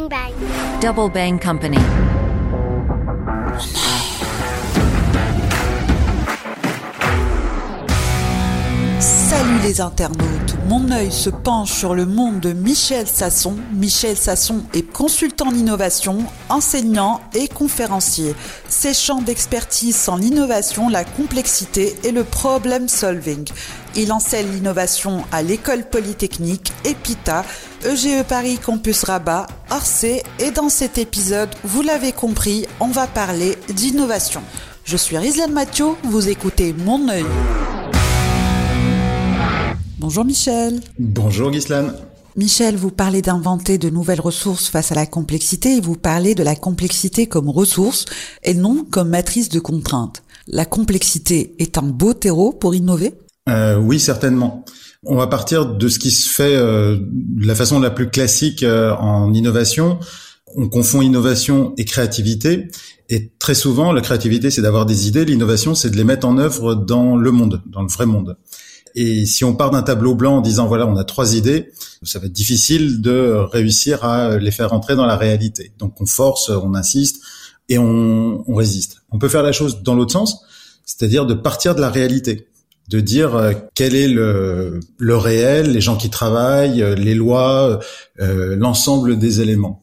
Bang Bang. Double Bang Company. Salut les internautes, mon œil se penche sur le monde de Michel Sasson. Michel Sasson est consultant en innovation, enseignant et conférencier. Ses champs d'expertise sont l'innovation, la complexité et le problem solving. Il enseigne l'innovation à l'école polytechnique, EPITA, EGE Paris Campus Rabat, Orsay et dans cet épisode, vous l'avez compris, on va parler d'innovation. Je suis Rizlan Mathieu, vous écoutez Mon œil. Bonjour Michel. Bonjour Ghislaine. Michel, vous parlez d'inventer de nouvelles ressources face à la complexité et vous parlez de la complexité comme ressource et non comme matrice de contraintes. La complexité est un beau terreau pour innover? Euh, Oui, certainement. On va partir de ce qui se fait euh, de la façon la plus classique euh, en innovation. On confond innovation et créativité. Et très souvent, la créativité, c'est d'avoir des idées. L'innovation, c'est de les mettre en œuvre dans le monde, dans le vrai monde. Et si on part d'un tableau blanc en disant voilà, on a trois idées, ça va être difficile de réussir à les faire entrer dans la réalité. Donc on force, on insiste et on, résiste. On peut faire la chose dans l'autre sens, c'est-à-dire de partir de la réalité, de dire euh, quel est le, le réel, les gens qui travaillent, euh, les lois, euh, l'ensemble des éléments.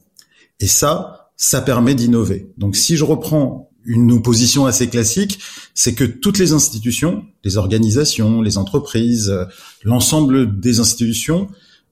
Et ça, ça permet d'innover. Donc si je reprends une opposition assez classique, c'est que toutes les institutions, les organisations, les entreprises, euh, l'ensemble des institutions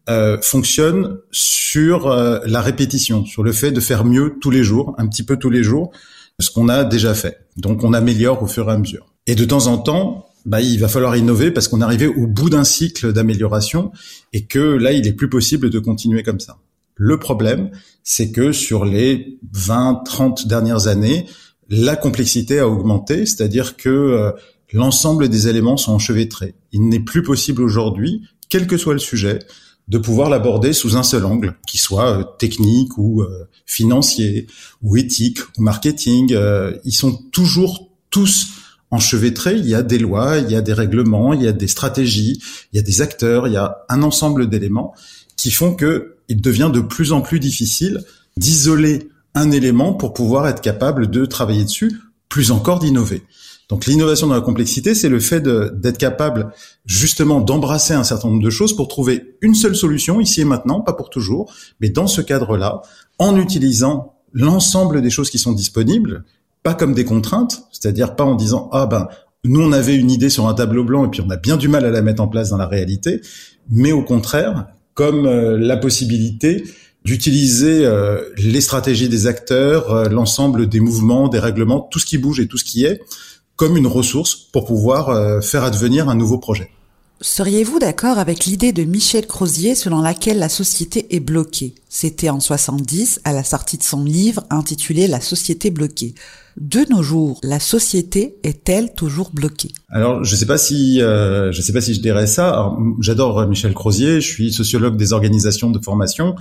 euh, fonctionnent sur euh, la répétition, sur le fait de faire mieux tous les jours, un petit peu tous les jours, ce qu'on a déjà fait. Donc on améliore au fur et à mesure. Et de temps en temps, bah, il va falloir innover parce qu'on est arrivé au bout d'un cycle d'amélioration et que là, il est plus possible de continuer comme ça. Le problème, c'est que sur les 20, 30 dernières années, la complexité a augmenté, c'est-à-dire que euh, l'ensemble des éléments sont enchevêtrés. Il n'est plus possible aujourd'hui, quel que soit le sujet, de pouvoir l'aborder sous un seul angle, qui soit euh, technique ou euh, financier, ou éthique, ou marketing. ils sont toujours tous enchevêtrés. Il y a des lois, il y a des règlements, il y a des stratégies, il y a des acteurs, il y a un ensemble d'éléments qui font que il devient de plus en plus difficile d'isoler un élément pour pouvoir être capable de travailler dessus, plus encore d'innover. Donc l'innovation dans la complexité, c'est le fait d'être capable justement d'embrasser un certain nombre de choses pour trouver une seule solution ici et maintenant, pas pour toujours, mais dans ce cadre-là, en utilisant l'ensemble des choses qui sont disponibles, pas comme des contraintes, c'est-à-dire pas en disant ah ben nous on avait une idée sur un tableau blanc et puis on a bien du mal à la mettre en place dans la réalité, mais au contraire comme euh, la possibilité d'utiliser euh, les stratégies des acteurs, euh, l'ensemble des mouvements, des règlements, tout ce qui bouge et tout ce qui est, comme une ressource pour pouvoir euh, faire advenir un nouveau projet. Seriez-vous d'accord avec l'idée de Michel Crozier selon laquelle la société est bloquée? C'était en 70 à la sortie de son livre intitulé La société bloquée. De nos jours, la société est-elle toujours bloquée? Alors, je sais pas si euh, je sais pas si je dirais ça. J'adore Michel Crozier. Je suis sociologue des organisations de formation.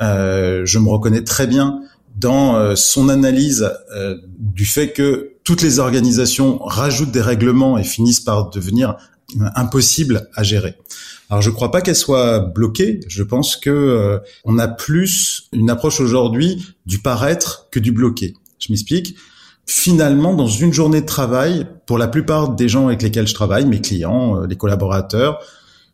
Euh, je me reconnais très bien dans euh, son analyse euh, du fait que toutes les organisations rajoutent des règlements et finissent par devenir impossibles à gérer. Alors je ne crois pas qu'elle soit bloquée. Je pense que euh, on a plus une approche aujourd'hui du paraître que du bloqué. Je m'explique finalement, dans une journée de travail, pour la plupart des gens avec lesquels je travaille, mes clients, euh, les collaborateurs,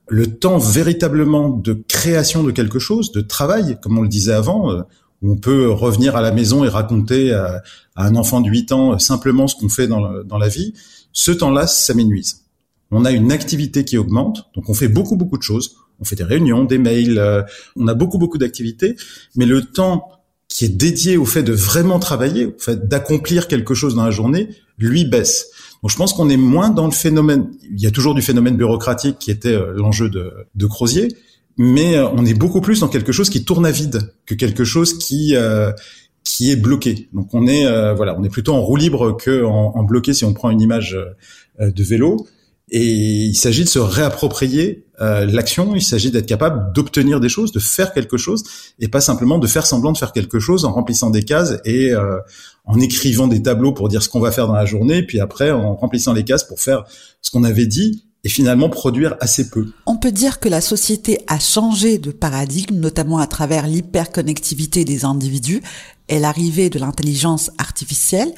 le temps véritablement de création de quelque chose, de travail, comme on le disait avant, euh, où on peut revenir à la maison et raconter à, un enfant de 8 ans simplement ce qu'on fait dans, la vie, ce temps-là, ça m'énuise. On a une activité qui augmente, donc on fait beaucoup, beaucoup de choses. On fait des réunions, des mails, euh, on a beaucoup, beaucoup d'activités, mais le temps qui est dédié au fait de vraiment travailler, au fait d'accomplir quelque chose dans la journée, lui baisse. Donc je pense qu'on est moins dans le phénomène. Il y a toujours du phénomène bureaucratique qui était euh, l'enjeu de, de Crozier, mais euh, on est beaucoup plus dans quelque chose qui tourne à vide que quelque chose qui euh, qui est bloqué. Donc on est voilà, on est plutôt en roue libre que en, bloqué si on prend une image de vélo. Et il s'agit de se réapproprier euh, l'action, il s'agit d'être capable d'obtenir des choses, de faire quelque chose, et pas simplement de faire semblant de faire quelque chose en remplissant des cases et euh, en écrivant des tableaux pour dire ce qu'on va faire dans la journée, puis après en remplissant les cases pour faire ce qu'on avait dit, et finalement produire assez peu. On peut dire que la société a changé de paradigme, notamment à travers l'hyperconnectivité des individus et l'arrivée de l'intelligence artificielle.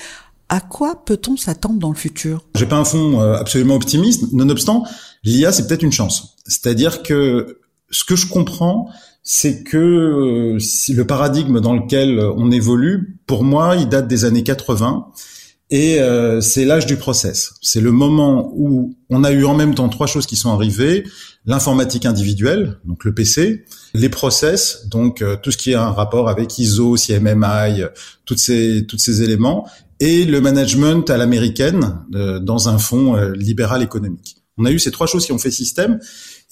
À quoi peut-on s'attendre dans le futur? J'ai pas un fond euh, absolument optimiste. Nonobstant, l'IA c'est peut-être une chance. C'est-à-dire que ce que je comprends, c'est que euh, le paradigme dans lequel on évolue, pour moi, il date des années 80 et euh, c'est l'âge du process. C'est le moment où on a eu en même temps trois choses qui sont arrivées l'informatique individuelle, donc le PC, les process, donc euh, tout ce qui a un rapport avec ISO, CMMI, toutes ces tous ces éléments, et le management à l'américaine dans un fonds libéral économique. On a eu ces trois choses qui ont fait système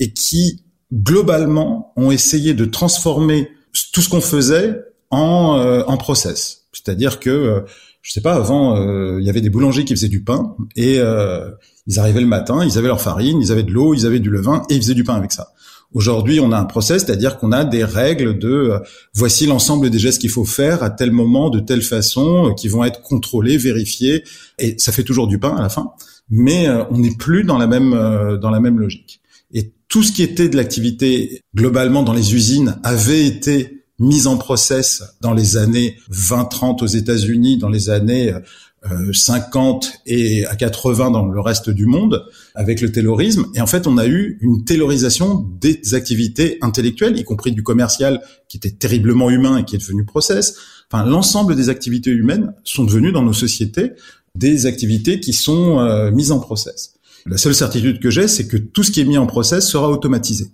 et qui globalement, ont essayé de transformer tout ce qu'on faisait en, euh, en process. C'est-à-dire que, euh, je sais pas, avant, euh, il y avait des boulangers qui faisaient du pain et ils arrivaient le matin, ils avaient leur farine, ils avaient de l'eau, ils avaient du levain et ils faisaient du pain avec ça. Aujourd'hui, on a un process, c'est-à-dire qu'on a des règles de voici l'ensemble des gestes qu'il faut faire à tel moment, de telle façon, qui vont être contrôlés, vérifiés, et ça fait toujours du pain à la fin. Mais on n'est plus dans la même dans la même logique. Et tout ce qui était de l'activité globalement dans les usines avait été mis en process dans les années 20-30 aux États-Unis, dans les années 50 euh, et à 80 dans le reste du monde avec le taylorisme. Et en fait, on a eu une taylorisation des activités intellectuelles, y compris du commercial qui était terriblement humain et qui est devenu process. Enfin, l'ensemble des activités humaines sont devenues dans nos sociétés des activités qui sont euh, mises en process. La seule certitude que j'ai, c'est que tout ce qui est mis en process sera automatisé.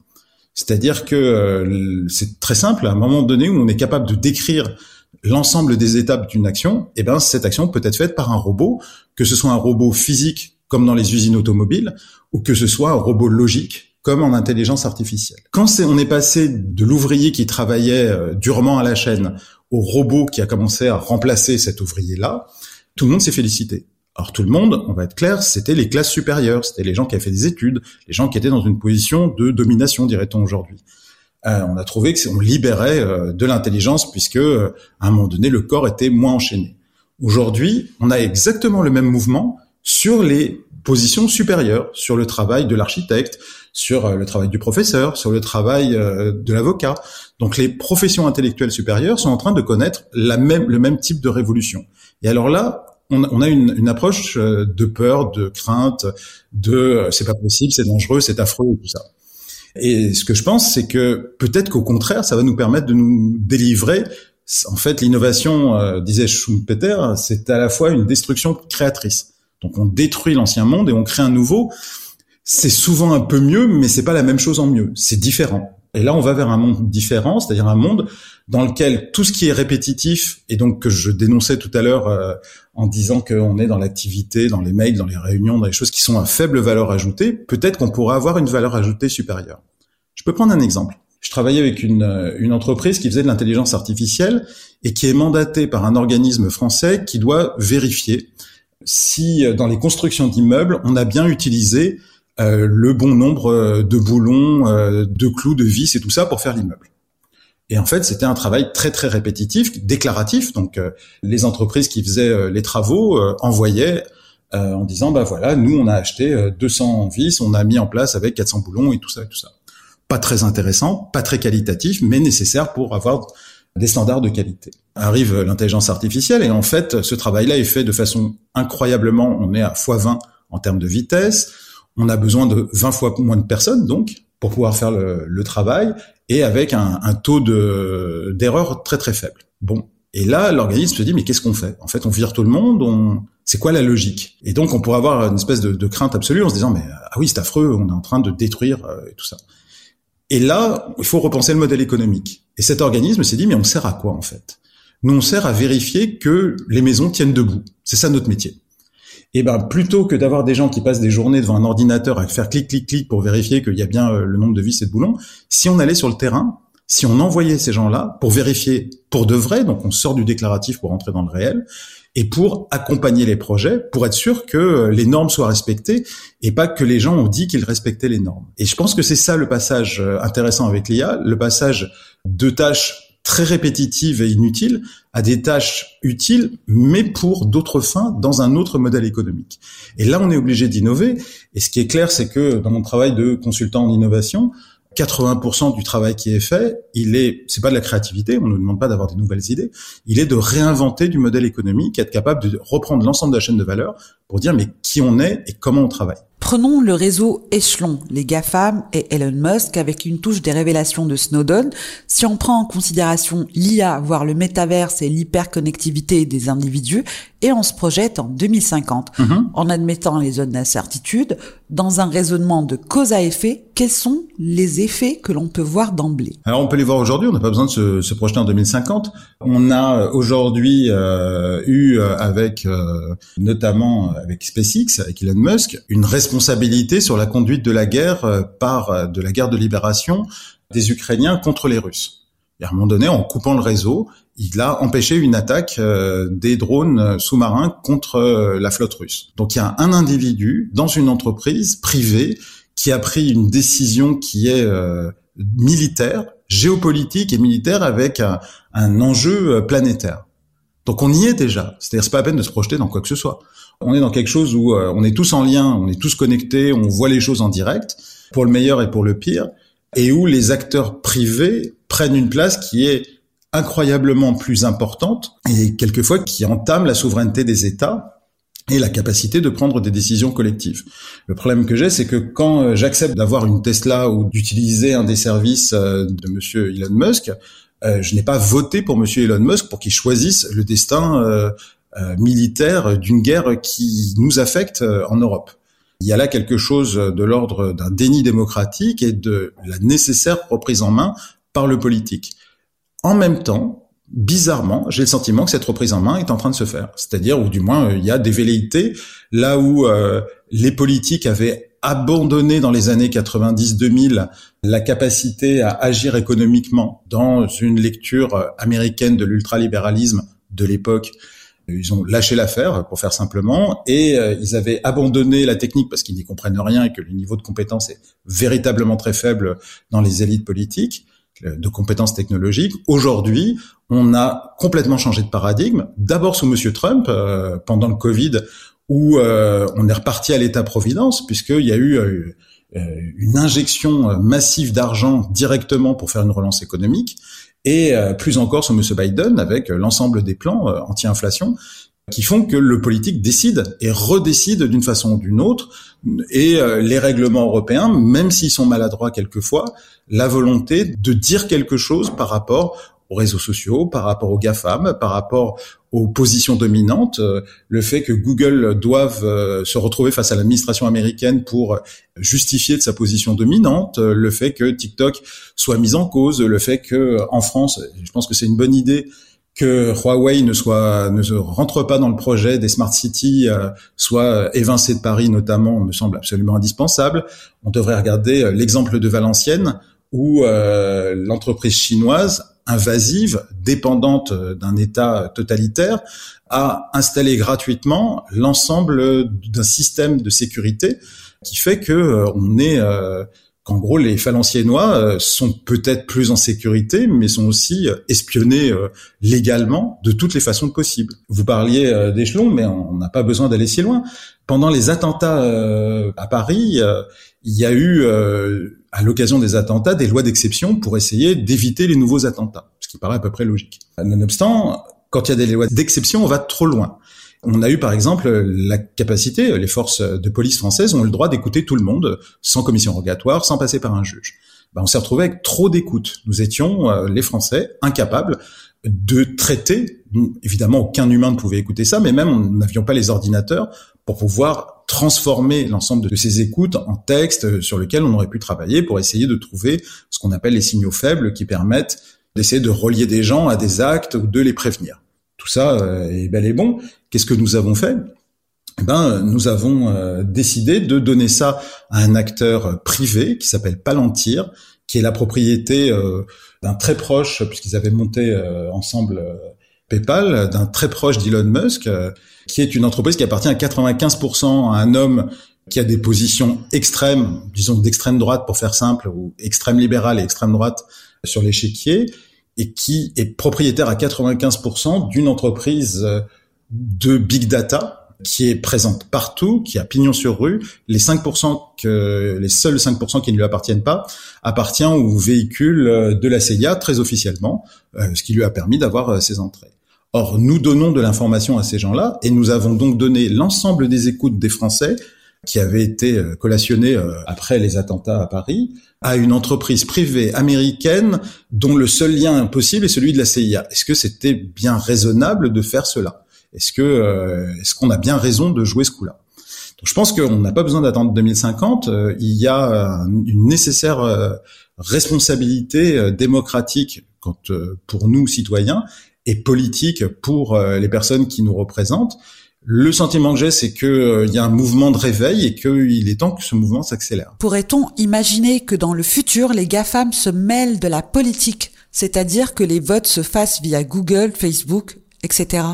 C'est-à-dire que euh, c'est très simple, à un moment donné où on est capable de décrire l'ensemble des étapes d'une action, eh ben cette action peut être faite par un robot, que ce soit un robot physique comme dans les usines automobiles, ou que ce soit un robot logique comme en intelligence artificielle. Quand on est passé de l'ouvrier qui travaillait euh, durement à la chaîne au robot qui a commencé à remplacer cet ouvrier-là, tout le monde s'est félicité. Alors tout le monde, on va être clair, c'était les classes supérieures, c'était les gens qui avaient fait des études, les gens qui étaient dans une position de domination, dirait-on aujourd'hui. Euh, on a trouvé que on libérait euh, de l'intelligence puisque euh, à un moment donné le corps était moins enchaîné. Aujourd'hui, on a exactement le même mouvement sur les positions supérieures, sur le travail de l'architecte, sur le travail du professeur, sur le travail de l'avocat. Donc les professions intellectuelles supérieures sont en train de connaître le même type de révolution. Et alors là, on, a une, une, approche euh, de peur, de crainte, de euh, c'est pas possible, c'est dangereux, c'est affreux tout ça. Et ce que je pense, c'est que peut-être qu'au contraire, ça va nous permettre de nous délivrer. En fait, l'innovation, euh, disait Schumpeter, c'est à la fois une destruction créatrice. Donc, on détruit l'ancien monde et on crée un nouveau. C'est souvent un peu mieux, mais c'est pas la même chose en mieux. C'est différent. Et là, on va vers un monde différent, c'est-à-dire un monde dans lequel tout ce qui est répétitif, et donc que je dénonçais tout à l'heure euh, en disant qu'on est dans l'activité, dans les mails, dans les réunions, dans les choses qui sont à faible valeur ajoutée, peut-être qu'on pourra avoir une valeur ajoutée supérieure. Je peux prendre un exemple. Je travaillais avec une, euh, une entreprise qui faisait de l'intelligence artificielle et qui est mandatée par un organisme français qui doit vérifier si euh, dans les constructions d'immeubles, on a bien utilisé euh, le bon nombre euh, de boulons, euh, de clous, de vis et tout ça pour faire l'immeuble. Et en fait, c'était un travail très très répétitif, déclaratif. Donc, les entreprises qui faisaient les travaux envoyaient en disant bah voilà, nous on a acheté 200 vis, on a mis en place avec 400 boulons et tout ça et tout ça. Pas très intéressant, pas très qualitatif, mais nécessaire pour avoir des standards de qualité. Arrive l'intelligence artificielle et en fait, ce travail-là est fait de façon incroyablement, on est à x20 en termes de vitesse, on a besoin de 20 fois moins de personnes, donc, pour pouvoir faire le, travail, et avec un, taux de d'erreur très très faible. Bon, et là, l'organisme se dit, mais qu'est-ce qu'on fait? En fait, on vire tout le monde, on... c'est quoi la logique? Et donc, on pourrait avoir une espèce de, crainte absolue en se disant, mais ah oui, c'est affreux, on est en train de détruire euh, et tout ça. Et là, il faut repenser le modèle économique. Et cet organisme s'est dit, mais on sert à quoi en fait? Nous, on sert à vérifier que les maisons tiennent debout. C'est ça notre métier. Et eh ben plutôt que d'avoir des gens qui passent des journées devant un ordinateur à faire clic clic clic pour vérifier qu'il y a bien euh, le nombre de vis et de boulons, si on allait sur le terrain, si on envoyait ces gens-là pour vérifier pour de vrai, donc on sort du déclaratif pour entrer dans le réel, et pour accompagner les projets, pour être sûr que euh, les normes soient respectées et pas que les gens ont dit qu'ils respectaient les normes. Et je pense que c'est ça le passage euh, intéressant avec l'IA, le passage de tâches très répétitives et inutiles à des tâches utiles, mais pour d'autres fins dans un autre modèle économique. Et là, on est obligé d'innover. Et ce qui est clair, c'est que dans mon travail de consultant en innovation, 80% du travail qui est fait, il est, c'est pas de la créativité, on ne demande pas d'avoir des nouvelles idées, il est de réinventer du modèle économique, être capable de reprendre l'ensemble de la chaîne de valeur pour dire mais qui on est et comment on travaille. Prenons le réseau Echelon, les GAFAM et Elon Musk avec une touche des révélations de Snowden. Si on prend en considération l'IA, voire le métaverse et l'hyperconnectivité des individus, et on se projette en 2050, mhm. en admettant les zones d'incertitude, dans un raisonnement de cause à effet, quels sont les effets que l'on peut voir d'emblée? Alors on peut les voir aujourd'hui, on n'a pas besoin de se, se, projeter en 2050. On a aujourd'hui euh, eu euh, avec euh, notamment avec SpaceX, avec Elon Musk, une responsabilité sur la conduite de la guerre euh, par euh, de la guerre de libération des Ukrainiens contre les Russes. Et à un moment donné, en coupant le réseau, il a empêché une attaque euh, des drones sous-marins contre la flotte russe. Donc il y a un individu dans une entreprise privée qui a pris une décision qui est militaire, géopolitique et militaire avec un, enjeu planétaire. Donc on y est déjà. C'est-à-dire c'est pas la peine de se projeter dans quoi que ce soit on est dans quelque chose où euh, on est tous en lien, on est tous connectés, on voit les choses en direct, pour le meilleur et pour le pire, et où les acteurs privés prennent une place qui est incroyablement plus importante et quelquefois qui entame la souveraineté des États et la capacité de prendre des décisions collectives. Le problème que j'ai, c'est que quand euh, j'accepte d'avoir une Tesla ou d'utiliser un des services euh, de Monsieur Elon Musk, je n'ai pas voté pour Monsieur Elon Musk pour qu'il choisisse le destin euh, militaire d'une guerre qui nous affecte euh, en Europe. Il y a là quelque chose de l'ordre d'un déni démocratique et de la nécessaire reprise en main par le politique. En même temps, bizarrement, j'ai le sentiment que cette reprise en main est en train de se faire. C'est-à-dire, ou du moins, il y a des velléités là où euh, les politiques avaient abandonné dans les années 90-2000 la capacité à agir économiquement dans une lecture américaine de l'ultralibéralisme de l'époque ils ont lâché l'affaire, pour faire simplement, et euh, ils avaient abandonné la technique parce qu'ils n'y comprennent rien et que le niveau de compétence est véritablement très faible dans les élites politiques euh, de compétences technologiques. Aujourd'hui, on a complètement changé de paradigme. D'abord sous Monsieur Trump, euh, pendant le Covid, où on est reparti à l'État-providence, puisqu'il y a eu une injection massive d'argent directement pour faire une relance économique et euh, plus encore sur M. Biden avec euh, l'ensemble des plans euh, anti-inflation qui font que le politique décide et redécide d'une façon ou d'une autre. Et les règlements européens, même s'ils sont maladroits quelquefois, la volonté de dire quelque chose par rapport aux réseaux sociaux, par rapport aux GAFAM, par rapport aux positions dominantes, euh, le fait que Google doive euh, se retrouver face à l'administration américaine pour justifier de sa position dominante, euh, le fait que TikTok soit mis en cause, le fait que en France, je pense que c'est une bonne idée que Huawei ne soit ne rentre pas dans le projet des smart cities, soit évincé de Paris notamment, me semble absolument indispensable. On devrait regarder l'exemple de Valenciennes où l'entreprise chinoise invasive, dépendante d'un État totalitaire, a installé gratuitement l'ensemble d'un système de sécurité qui fait que euh, on est euh, qu'en gros les Valenciennois euh, sont peut-être plus en sécurité, mais sont aussi espionnés légalement de toutes les façons possibles. Vous parliez d'échelon, mais on n'a pas besoin d'aller si loin. Pendant les attentats à Paris, il y a eu à l'occasion des attentats des lois d'exception pour essayer d'éviter les nouveaux attentats, ce qui paraît à peu près logique. Nonobstant, quand il y a des lois d'exception, on va trop loin. On a eu par exemple la capacité, les forces de police françaises ont le droit d'écouter tout le monde sans commission rogatoire, sans passer par un juge. Ben, on s'est retrouvé avec trop d'écoute. Nous étions, euh, les Français, incapables de traiter. Évidemment, aucun humain ne pouvait écouter ça, mais même nous n'avions pas les ordinateurs pour pouvoir transformer l'ensemble de ces écoutes en texte sur lequel on aurait pu travailler pour essayer de trouver ce qu'on appelle les signaux faibles qui permettent d'essayer de relier des gens à des actes ou de les prévenir. Tout ça euh, est bel et bon. Qu'est-ce que nous avons fait? Eh ben, nous avons euh, décidé de donner ça à un acteur privé qui s'appelle Palantir, qui est la propriété euh, d'un très proche, puisqu'ils avaient monté ensemble PayPal, d'un très proche d'Elon Musk, qui est une entreprise qui appartient à 95% à un homme qui a des positions extrêmes, disons d'extrême droite pour faire simple, ou extrême libérale et extrême droite sur l'échiquier, et qui est propriétaire à 95% d'une entreprise de big data qui est présente partout, qui a pignon sur rue. Les 5% que les seuls 5% qui ne lui appartiennent pas appartient au véhicule de la CIA très officiellement, euh, ce qui lui a permis d'avoir euh, ses entrées. Or, nous donnons de l'information à ces gens-là et nous avons donc donné l'ensemble des écoutes des Français qui avaient été euh, collationnés après les attentats à Paris à une entreprise privée américaine dont le seul lien possible est celui de la CIA. Est-ce que c'était bien raisonnable de faire cela? Est-ce que euh, est-ce qu'on a bien raison de jouer ce coup-là? Je pense qu'on n'a pas besoin d'attendre 2050. Euh, il y a une nécessaire euh, responsabilité démocratique quand, pour nous citoyens et politique pour les personnes qui nous représentent. Le sentiment que j'ai, c'est qu'il y a un mouvement de réveil et qu'il est temps que ce mouvement s'accélère. Pourrait-on imaginer que dans le futur, les GAFAM se mêlent de la politique, c'est-à-dire que les votes se fassent via Google, Facebook, etc.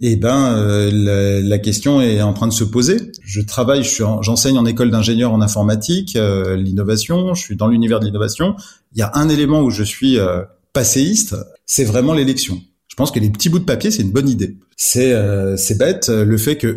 Eh ben, euh, la, question est en train de se poser. Je travaille, j'enseigne en école d'ingénieur en informatique, euh, l'innovation. Je suis dans l'univers de l'innovation. Il y a un élément où je suis euh, passéiste, c'est vraiment l'élection. Je pense que les petits bouts de papier, c'est une bonne idée. C'est euh, bête le fait que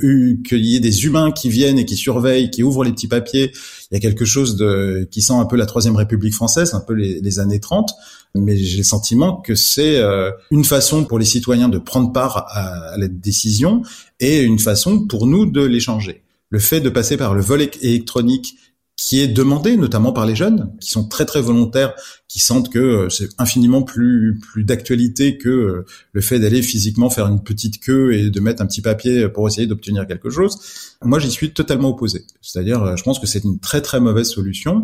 qu'il y ait des humains qui viennent et qui surveillent, qui ouvrent les petits papiers. Il y a quelque chose de qui sent un peu la troisième République française, un peu les, les années 30. Mais j'ai le sentiment que c'est euh, une façon pour les citoyens de prendre part à, à la décision et une façon pour nous de l'échanger. Le fait de passer par le vol électronique qui est demandé notamment par les jeunes qui sont très très volontaires, qui sentent que euh, c'est infiniment plus plus d'actualité que euh, le fait d'aller physiquement faire une petite queue et de mettre un petit papier pour essayer d'obtenir quelque chose. Moi, j'y suis totalement opposé. C'est-à-dire, euh, je pense que c'est une très très mauvaise solution.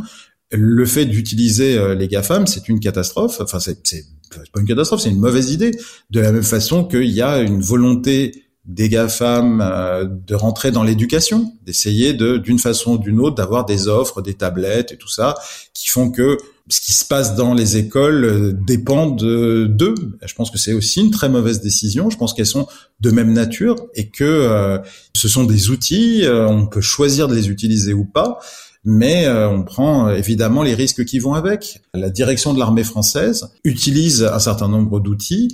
Le fait d'utiliser les GAFAM, c'est une catastrophe. Enfin, c'est pas une catastrophe, c'est une mauvaise idée. De la même façon qu'il y a une volonté des GAFAM euh, de rentrer dans l'éducation, d'essayer de d'une façon ou d'une autre d'avoir des offres, des tablettes et tout ça qui font que ce qui se passe dans les écoles euh, dépend de d'eux. Je pense que c'est aussi une très mauvaise décision. Je pense qu'elles sont de même nature et que euh, ce sont des outils. on peut choisir de les utiliser ou pas, mais on prend évidemment les risques qui vont avec. La direction de l'armée française utilise un certain nombre d'outils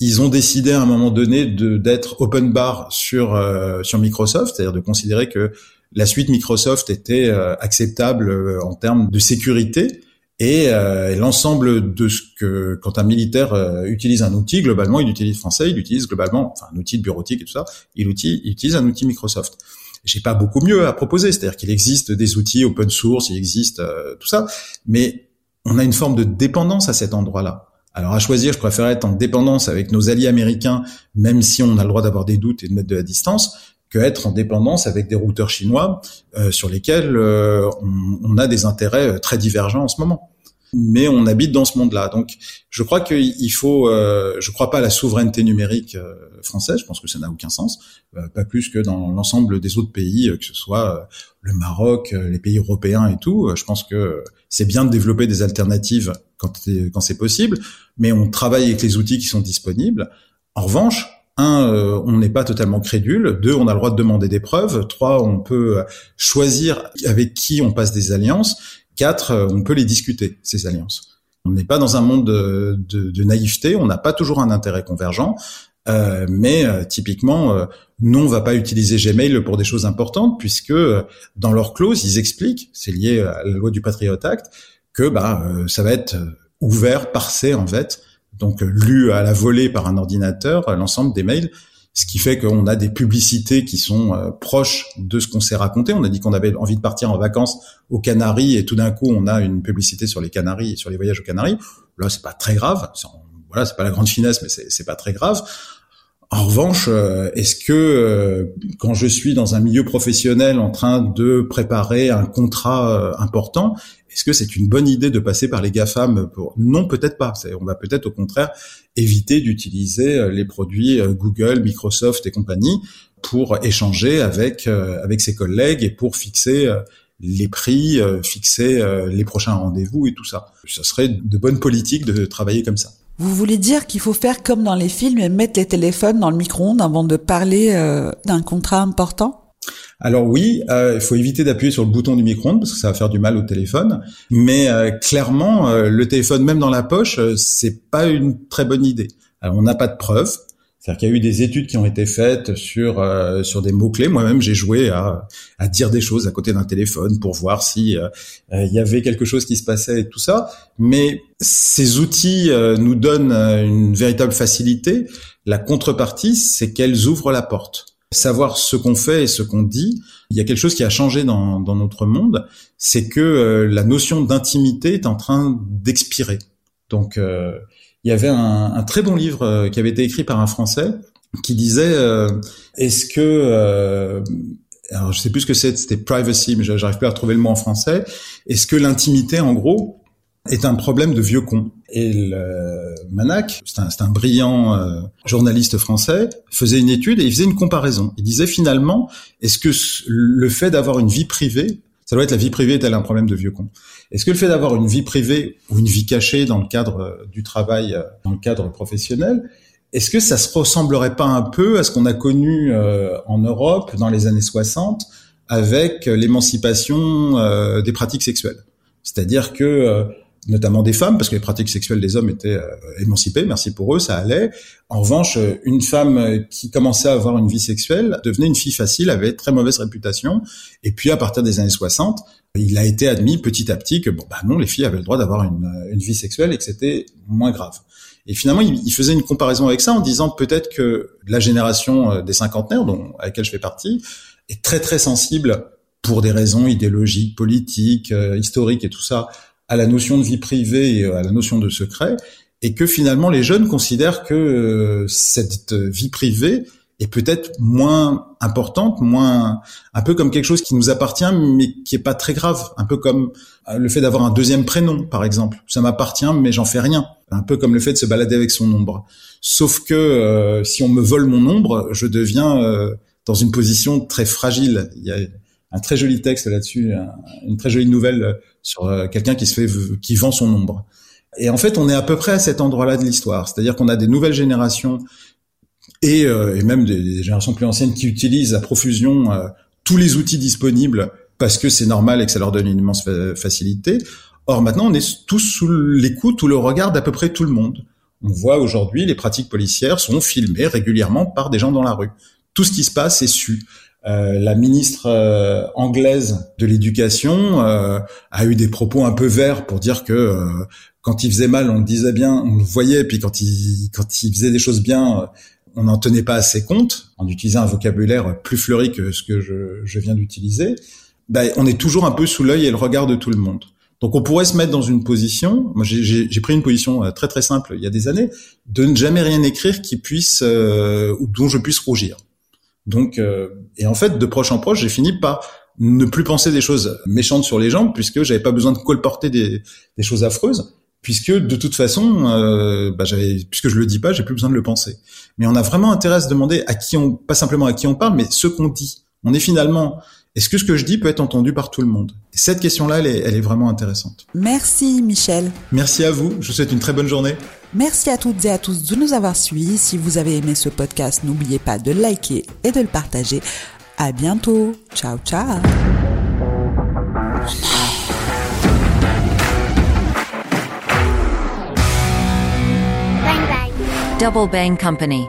ils ont décidé à un moment donné d'être open bar sur euh, sur Microsoft, c'est-à-dire de considérer que la suite Microsoft était euh, acceptable euh, en termes de sécurité et, l'ensemble de ce que quand un militaire utilise un outil globalement il utilise français, il utilise globalement enfin un outil de bureautique et tout ça, il, il utilise un outil Microsoft. J'ai pas beaucoup mieux à proposer, c'est-à-dire qu'il existe des outils open source, il existe tout ça, mais on a une forme de dépendance à cet endroit-là. Alors à choisir, je préfère être en dépendance avec nos alliés américains, même si on a le droit d'avoir des doutes et de mettre de la distance, que être en dépendance avec des routeurs chinois euh, sur lesquels euh, on, a des intérêts euh, très divergents en ce moment. Mais on habite dans ce monde-là, donc je crois qu'il faut. Euh, je crois pas à la souveraineté numérique française. Je pense que ça n'a aucun sens, pas plus que dans l'ensemble des autres pays, que ce soit le Maroc, les pays européens et tout. Je pense que c'est bien de développer des alternatives quand, quand c'est possible, mais on travaille avec les outils qui sont disponibles. En revanche, un, euh, on n'est pas totalement crédule. Deux, on a le droit de demander des preuves. Trois, on peut choisir avec qui on passe des alliances. Quatre, euh, on peut les discuter, ces alliances. On n'est pas dans un monde de, de, de naïveté, on n'a pas toujours un intérêt convergent, euh, mais euh, typiquement, euh, nous, on va pas utiliser Gmail pour des choses importantes, puisque dans leur clause, ils expliquent, c'est lié à la loi du Patriot Act, que bah euh, ça va être euh, ouvert, parsé en fait, donc euh, lu à la volée par un ordinateur l'ensemble des mails, ce qui fait qu'on a des publicités qui sont proches de ce qu'on s'est raconté. On a dit qu'on avait envie de partir en vacances aux Canaries et tout d'un coup on a une publicité sur les Canaries et sur les voyages aux Canaries. Là c'est pas très grave, voilà c'est pas la grande finesse mais c'est pas très grave. En revanche, est-ce que quand je suis dans un milieu professionnel en train de préparer un contrat important, est-ce que c'est une bonne idée de passer par les GAFAM Non, peut-être pas. On va peut-être au contraire éviter d'utiliser euh, les produits euh, Google, Microsoft et compagnie pour échanger avec euh, avec ses collègues et pour fixer les prix, fixer les prochains rendez-vous et tout ça. Ce serait de bonne politique de travailler comme ça. Vous voulez dire qu'il faut faire comme dans les films et mettre les téléphones dans le micro-ondes avant de parler d'un contrat important? Alors oui, euh, il faut éviter d'appuyer sur le bouton du micro-ondes parce que ça va faire du mal au téléphone. Mais euh, clairement, euh, le téléphone même dans la poche, c'est pas une très bonne idée. Alors, on n'a pas de preuves. C'est-à-dire qu'il y a eu des études qui ont été faites sur sur des mots clés. Moi-même, j'ai joué à, à dire des choses à côté d'un téléphone pour voir si il y avait quelque chose qui se passait et tout ça. Mais ces outils nous donnent une véritable facilité. La contrepartie, c'est qu'elles ouvrent la porte savoir ce qu'on fait et ce qu'on dit, il y a quelque chose qui a changé dans, dans notre monde, c'est que euh, la notion d'intimité est en train d'expirer. Donc, euh, il y avait un, un, très bon livre euh, qui avait été écrit par un Français qui disait est-ce que alors je sais plus ce que c'est, c'était privacy, mais j'arrive plus à trouver le mot en français. Est-ce que l'intimité, en gros, est un problème de vieux con. Et le Manac, c'est un, un, brillant euh, journaliste français, faisait une étude et il faisait une comparaison. Il disait finalement, est-ce que le fait d'avoir une vie privée, ça doit être la vie privée est-elle un problème de vieux con. Est-ce que le fait d'avoir une vie privée ou une vie cachée dans le cadre euh, du travail, euh, dans le cadre professionnel, est-ce que ça se ressemblerait pas un peu à ce qu'on a connu en Europe dans les années 60 avec l'émancipation des pratiques sexuelles? C'est-à-dire que notamment des femmes, parce que les pratiques sexuelles des hommes étaient euh, émancipées, merci pour eux, ça allait. En revanche, une femme qui commençait à avoir une vie sexuelle devenait une fille facile, avait très mauvaise réputation. Et puis à partir des années 60, il a été admis petit à petit que bon bah non, les filles avaient le droit d'avoir une, une, vie sexuelle et que c'était moins grave. Et finalement, il, faisait une comparaison avec ça en disant peut-être que la génération euh, des cinquantenaires, dont à laquelle je fais partie, est très très sensible pour des raisons idéologiques, politiques, euh, historiques et tout ça à la notion de vie privée et à la notion de secret, et que finalement les jeunes considèrent que euh, cette vie privée est peut-être moins importante, moins un peu comme quelque chose qui nous appartient mais qui est pas très grave, un peu comme euh, le fait d'avoir un deuxième prénom par exemple. Ça m'appartient mais j'en fais rien. Un peu comme le fait de se balader avec son ombre. Sauf que euh, si on me vole mon ombre, je deviens dans une position très fragile. Il y a un très joli texte là-dessus, une très jolie nouvelle sur euh, quelqu'un qui se fait qui vend son ombre. Et en fait, on est à peu près à cet endroit-là de l'histoire, c'est-à-dire qu'on a des nouvelles générations et, euh, et même des, générations plus anciennes qui utilisent à profusion euh, tous les outils disponibles parce que c'est normal et que ça leur donne une immense facilité. Or maintenant, on est tous sous l'écoute ou le regard d'à peu près tout le monde. On voit aujourd'hui les pratiques policières sont filmées régulièrement par des gens dans la rue. Tout ce qui se passe est su. Euh, la ministre euh, anglaise de l'éducation euh, a eu des propos un peu verts pour dire que quand il faisait mal, on le disait bien, on le voyait, puis quand il quand faisait des choses bien, on n'en tenait pas assez compte, en utilisant un vocabulaire plus fleuri que ce que je, je viens d'utiliser. Ben, on est toujours un peu sous l'œil et le regard de tout le monde. Donc on pourrait se mettre dans une position, moi j'ai pris une position très très simple il y a des années, de ne jamais rien écrire qui puisse ou dont je puisse rougir. Donc, euh, et en fait, de proche en proche, j'ai fini par ne plus penser des choses méchantes sur les gens, puisque j'avais pas besoin de colporter des, des choses affreuses, puisque de toute façon, euh, bah, j'avais, puisque je le dis pas, j'ai plus besoin de le penser. Mais on a vraiment intérêt à se demander à qui on, pas simplement à qui on parle, mais ce qu'on dit. On est finalement est-ce que ce que je dis peut être entendu par tout le monde? Et cette question-là, elle est, elle est vraiment intéressante. Merci Michel. Merci à vous. Je vous souhaite une très bonne journée. Merci à toutes et à tous de nous avoir suivis. Si vous avez aimé ce podcast, n'oubliez pas de liker et de le partager. À bientôt. Ciao, ciao. Double Bang Company.